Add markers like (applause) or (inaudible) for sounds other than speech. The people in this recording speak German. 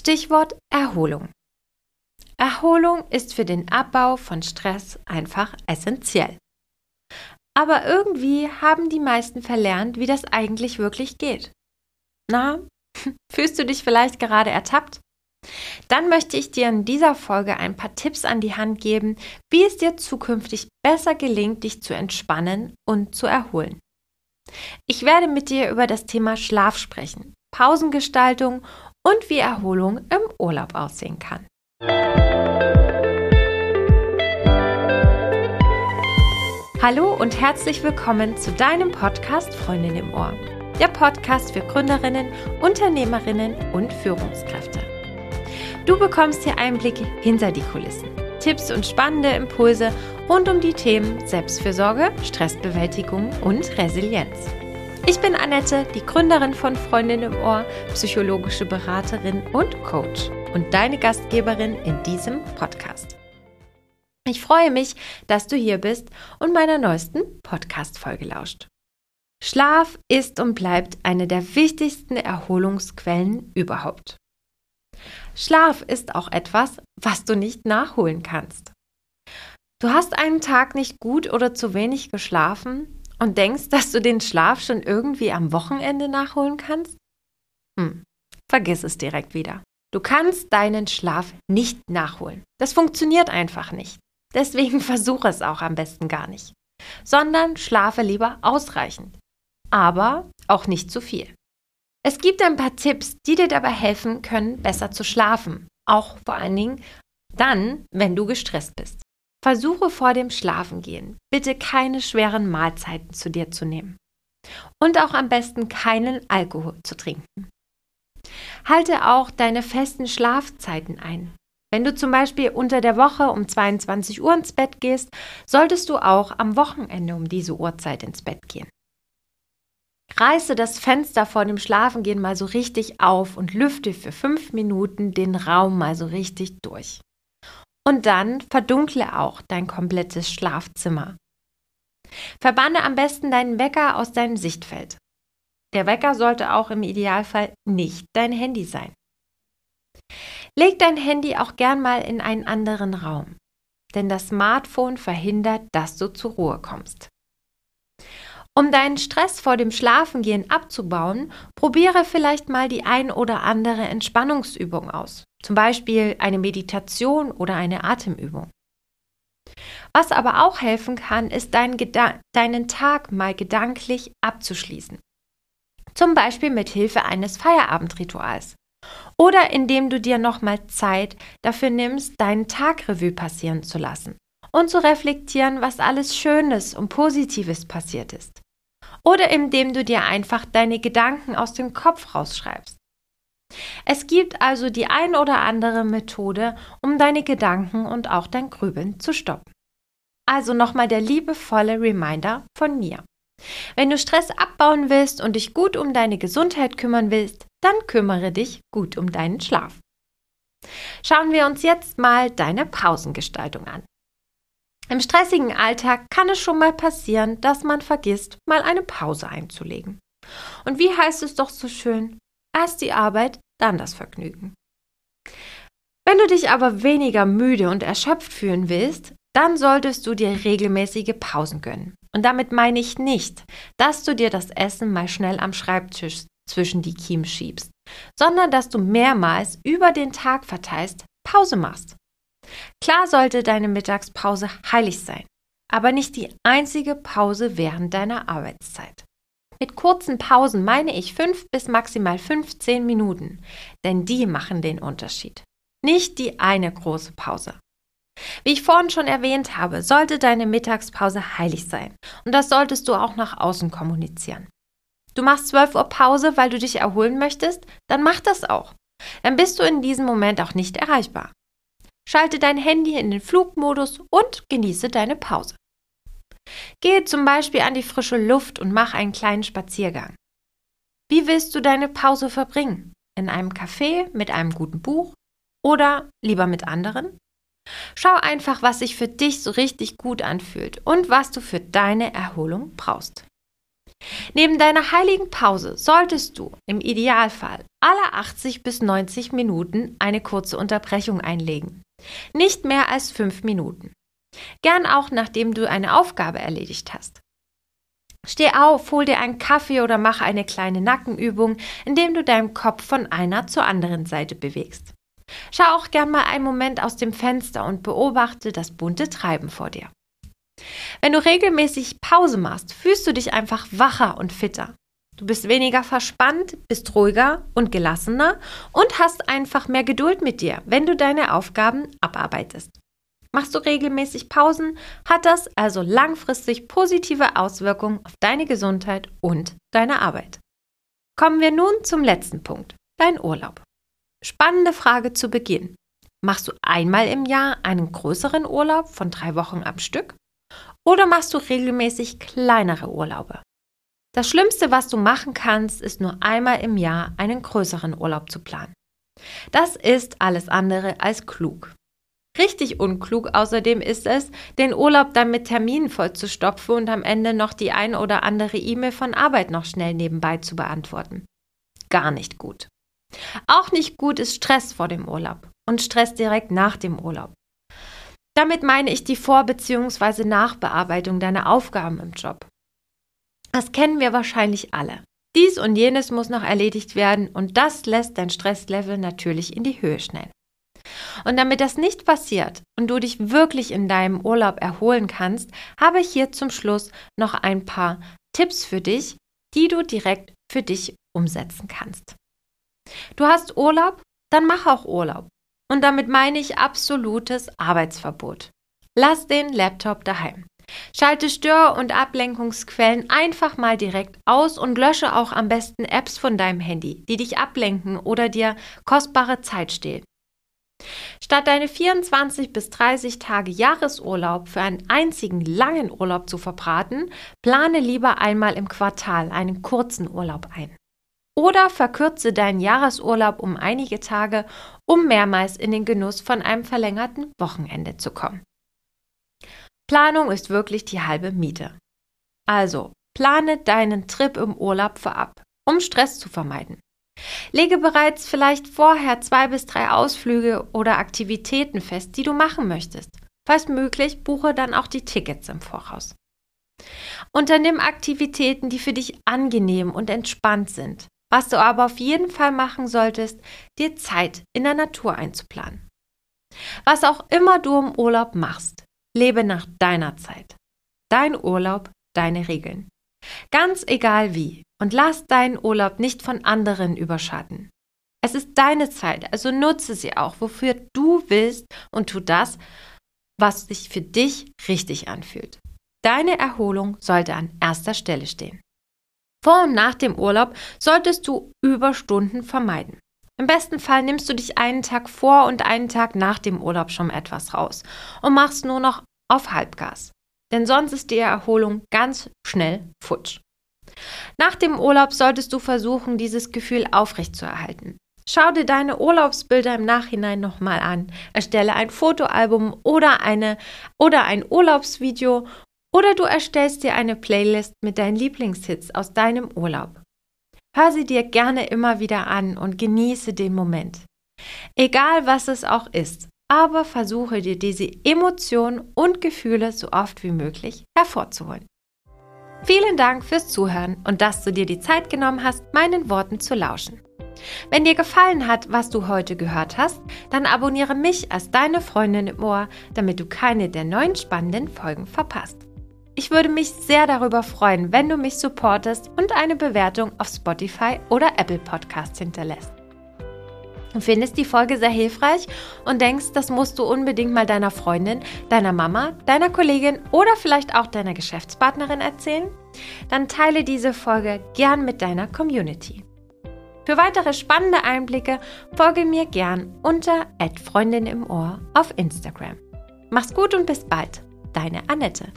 Stichwort Erholung. Erholung ist für den Abbau von Stress einfach essentiell. Aber irgendwie haben die meisten verlernt, wie das eigentlich wirklich geht. Na, (laughs) fühlst du dich vielleicht gerade ertappt? Dann möchte ich dir in dieser Folge ein paar Tipps an die Hand geben, wie es dir zukünftig besser gelingt, dich zu entspannen und zu erholen. Ich werde mit dir über das Thema Schlaf sprechen, Pausengestaltung und wie Erholung im Urlaub aussehen kann. Hallo und herzlich willkommen zu deinem Podcast Freundin im Ohr. Der Podcast für Gründerinnen, Unternehmerinnen und Führungskräfte. Du bekommst hier Einblicke hinter die Kulissen, Tipps und spannende Impulse rund um die Themen Selbstfürsorge, Stressbewältigung und Resilienz. Ich bin Annette, die Gründerin von Freundin im Ohr, psychologische Beraterin und Coach und deine Gastgeberin in diesem Podcast. Ich freue mich, dass du hier bist und meiner neuesten Podcast-Folge lauscht. Schlaf ist und bleibt eine der wichtigsten Erholungsquellen überhaupt. Schlaf ist auch etwas, was du nicht nachholen kannst. Du hast einen Tag nicht gut oder zu wenig geschlafen und denkst, dass du den Schlaf schon irgendwie am Wochenende nachholen kannst? Hm, vergiss es direkt wieder. Du kannst deinen Schlaf nicht nachholen. Das funktioniert einfach nicht. Deswegen (laughs) versuche es auch am besten gar nicht, sondern schlafe lieber ausreichend, aber auch nicht zu viel. Es gibt ein paar Tipps, die dir dabei helfen können, besser zu schlafen, auch vor allen Dingen dann, wenn du gestresst bist. Versuche vor dem Schlafengehen bitte keine schweren Mahlzeiten zu dir zu nehmen und auch am besten keinen Alkohol zu trinken. Halte auch deine festen Schlafzeiten ein. Wenn du zum Beispiel unter der Woche um 22 Uhr ins Bett gehst, solltest du auch am Wochenende um diese Uhrzeit ins Bett gehen. Reiße das Fenster vor dem Schlafengehen mal so richtig auf und lüfte für fünf Minuten den Raum mal so richtig durch. Und dann verdunkle auch dein komplettes Schlafzimmer. Verbanne am besten deinen Wecker aus deinem Sichtfeld. Der Wecker sollte auch im Idealfall nicht dein Handy sein. Leg dein Handy auch gern mal in einen anderen Raum, denn das Smartphone verhindert, dass du zur Ruhe kommst. Um deinen Stress vor dem Schlafengehen abzubauen, probiere vielleicht mal die ein oder andere Entspannungsübung aus, zum Beispiel eine Meditation oder eine Atemübung. Was aber auch helfen kann, ist dein deinen Tag mal gedanklich abzuschließen. Zum Beispiel mit Hilfe eines Feierabendrituals oder indem du dir nochmal Zeit dafür nimmst, deinen Tag Revue passieren zu lassen und zu reflektieren, was alles Schönes und Positives passiert ist. Oder indem du dir einfach deine Gedanken aus dem Kopf rausschreibst. Es gibt also die ein oder andere Methode, um deine Gedanken und auch dein Grübeln zu stoppen. Also nochmal der liebevolle Reminder von mir. Wenn du Stress abbauen willst und dich gut um deine Gesundheit kümmern willst, dann kümmere dich gut um deinen Schlaf. Schauen wir uns jetzt mal deine Pausengestaltung an. Im stressigen Alltag kann es schon mal passieren, dass man vergisst, mal eine Pause einzulegen. Und wie heißt es doch so schön? Erst die Arbeit, dann das Vergnügen. Wenn du dich aber weniger müde und erschöpft fühlen willst, dann solltest du dir regelmäßige Pausen gönnen. Und damit meine ich nicht, dass du dir das Essen mal schnell am Schreibtisch zwischen die Kiemen schiebst, sondern dass du mehrmals über den Tag verteilst Pause machst. Klar sollte deine Mittagspause heilig sein, aber nicht die einzige Pause während deiner Arbeitszeit. Mit kurzen Pausen meine ich fünf bis maximal 15 Minuten, denn die machen den Unterschied. Nicht die eine große Pause. Wie ich vorhin schon erwähnt habe, sollte deine Mittagspause heilig sein und das solltest du auch nach außen kommunizieren. Du machst 12 Uhr Pause, weil du dich erholen möchtest, dann mach das auch. Dann bist du in diesem Moment auch nicht erreichbar. Schalte dein Handy in den Flugmodus und genieße deine Pause. Gehe zum Beispiel an die frische Luft und mach einen kleinen Spaziergang. Wie willst du deine Pause verbringen? In einem Café mit einem guten Buch oder lieber mit anderen? Schau einfach, was sich für dich so richtig gut anfühlt und was du für deine Erholung brauchst. Neben deiner heiligen Pause solltest du im Idealfall alle 80 bis 90 Minuten eine kurze Unterbrechung einlegen. Nicht mehr als 5 Minuten. Gern auch nachdem du eine Aufgabe erledigt hast. Steh auf, hol dir einen Kaffee oder mach eine kleine Nackenübung, indem du deinen Kopf von einer zur anderen Seite bewegst. Schau auch gern mal einen Moment aus dem Fenster und beobachte das bunte Treiben vor dir. Wenn du regelmäßig Pause machst, fühlst du dich einfach wacher und fitter. Du bist weniger verspannt, bist ruhiger und gelassener und hast einfach mehr Geduld mit dir, wenn du deine Aufgaben abarbeitest. Machst du regelmäßig Pausen, hat das also langfristig positive Auswirkungen auf deine Gesundheit und deine Arbeit. Kommen wir nun zum letzten Punkt, dein Urlaub. Spannende Frage zu Beginn. Machst du einmal im Jahr einen größeren Urlaub von drei Wochen am Stück? Oder machst du regelmäßig kleinere Urlaube? Das Schlimmste, was du machen kannst, ist nur einmal im Jahr einen größeren Urlaub zu planen. Das ist alles andere als klug. Richtig unklug außerdem ist es, den Urlaub dann mit Terminen vollzustopfen und am Ende noch die ein oder andere E-Mail von Arbeit noch schnell nebenbei zu beantworten. Gar nicht gut. Auch nicht gut ist Stress vor dem Urlaub und Stress direkt nach dem Urlaub. Damit meine ich die Vor- bzw. Nachbearbeitung deiner Aufgaben im Job. Das kennen wir wahrscheinlich alle. Dies und jenes muss noch erledigt werden und das lässt dein Stresslevel natürlich in die Höhe schnellen. Und damit das nicht passiert und du dich wirklich in deinem Urlaub erholen kannst, habe ich hier zum Schluss noch ein paar Tipps für dich, die du direkt für dich umsetzen kannst. Du hast Urlaub, dann mach auch Urlaub. Und damit meine ich absolutes Arbeitsverbot. Lass den Laptop daheim. Schalte Stör- und Ablenkungsquellen einfach mal direkt aus und lösche auch am besten Apps von deinem Handy, die dich ablenken oder dir kostbare Zeit stehlen. Statt deine 24 bis 30 Tage Jahresurlaub für einen einzigen langen Urlaub zu verbraten, plane lieber einmal im Quartal einen kurzen Urlaub ein. Oder verkürze deinen Jahresurlaub um einige Tage, um mehrmals in den Genuss von einem verlängerten Wochenende zu kommen. Planung ist wirklich die halbe Miete. Also, plane deinen Trip im Urlaub vorab, um Stress zu vermeiden. Lege bereits vielleicht vorher zwei bis drei Ausflüge oder Aktivitäten fest, die du machen möchtest. Falls möglich, buche dann auch die Tickets im Voraus. Unternimm Aktivitäten, die für dich angenehm und entspannt sind. Was du aber auf jeden Fall machen solltest, dir Zeit in der Natur einzuplanen. Was auch immer du im Urlaub machst, lebe nach deiner Zeit. Dein Urlaub, deine Regeln. Ganz egal wie. Und lass deinen Urlaub nicht von anderen überschatten. Es ist deine Zeit, also nutze sie auch, wofür du willst und tu das, was sich für dich richtig anfühlt. Deine Erholung sollte an erster Stelle stehen. Vor und nach dem Urlaub solltest du Überstunden vermeiden. Im besten Fall nimmst du dich einen Tag vor und einen Tag nach dem Urlaub schon etwas raus und machst nur noch auf Halbgas. Denn sonst ist die Erholung ganz schnell futsch. Nach dem Urlaub solltest du versuchen, dieses Gefühl aufrechtzuerhalten. Schau dir deine Urlaubsbilder im Nachhinein nochmal an. Erstelle ein Fotoalbum oder, eine, oder ein Urlaubsvideo oder du erstellst dir eine Playlist mit deinen Lieblingshits aus deinem Urlaub. Hör sie dir gerne immer wieder an und genieße den Moment. Egal was es auch ist, aber versuche dir diese Emotionen und Gefühle so oft wie möglich hervorzuholen. Vielen Dank fürs Zuhören und dass du dir die Zeit genommen hast, meinen Worten zu lauschen. Wenn dir gefallen hat, was du heute gehört hast, dann abonniere mich als deine Freundin im Ohr, damit du keine der neuen spannenden Folgen verpasst. Ich würde mich sehr darüber freuen, wenn du mich supportest und eine Bewertung auf Spotify oder Apple Podcasts hinterlässt. Du findest die Folge sehr hilfreich und denkst, das musst du unbedingt mal deiner Freundin, deiner Mama, deiner Kollegin oder vielleicht auch deiner Geschäftspartnerin erzählen? Dann teile diese Folge gern mit deiner Community. Für weitere spannende Einblicke folge mir gern unter Freundin im Ohr auf Instagram. Mach's gut und bis bald. Deine Annette.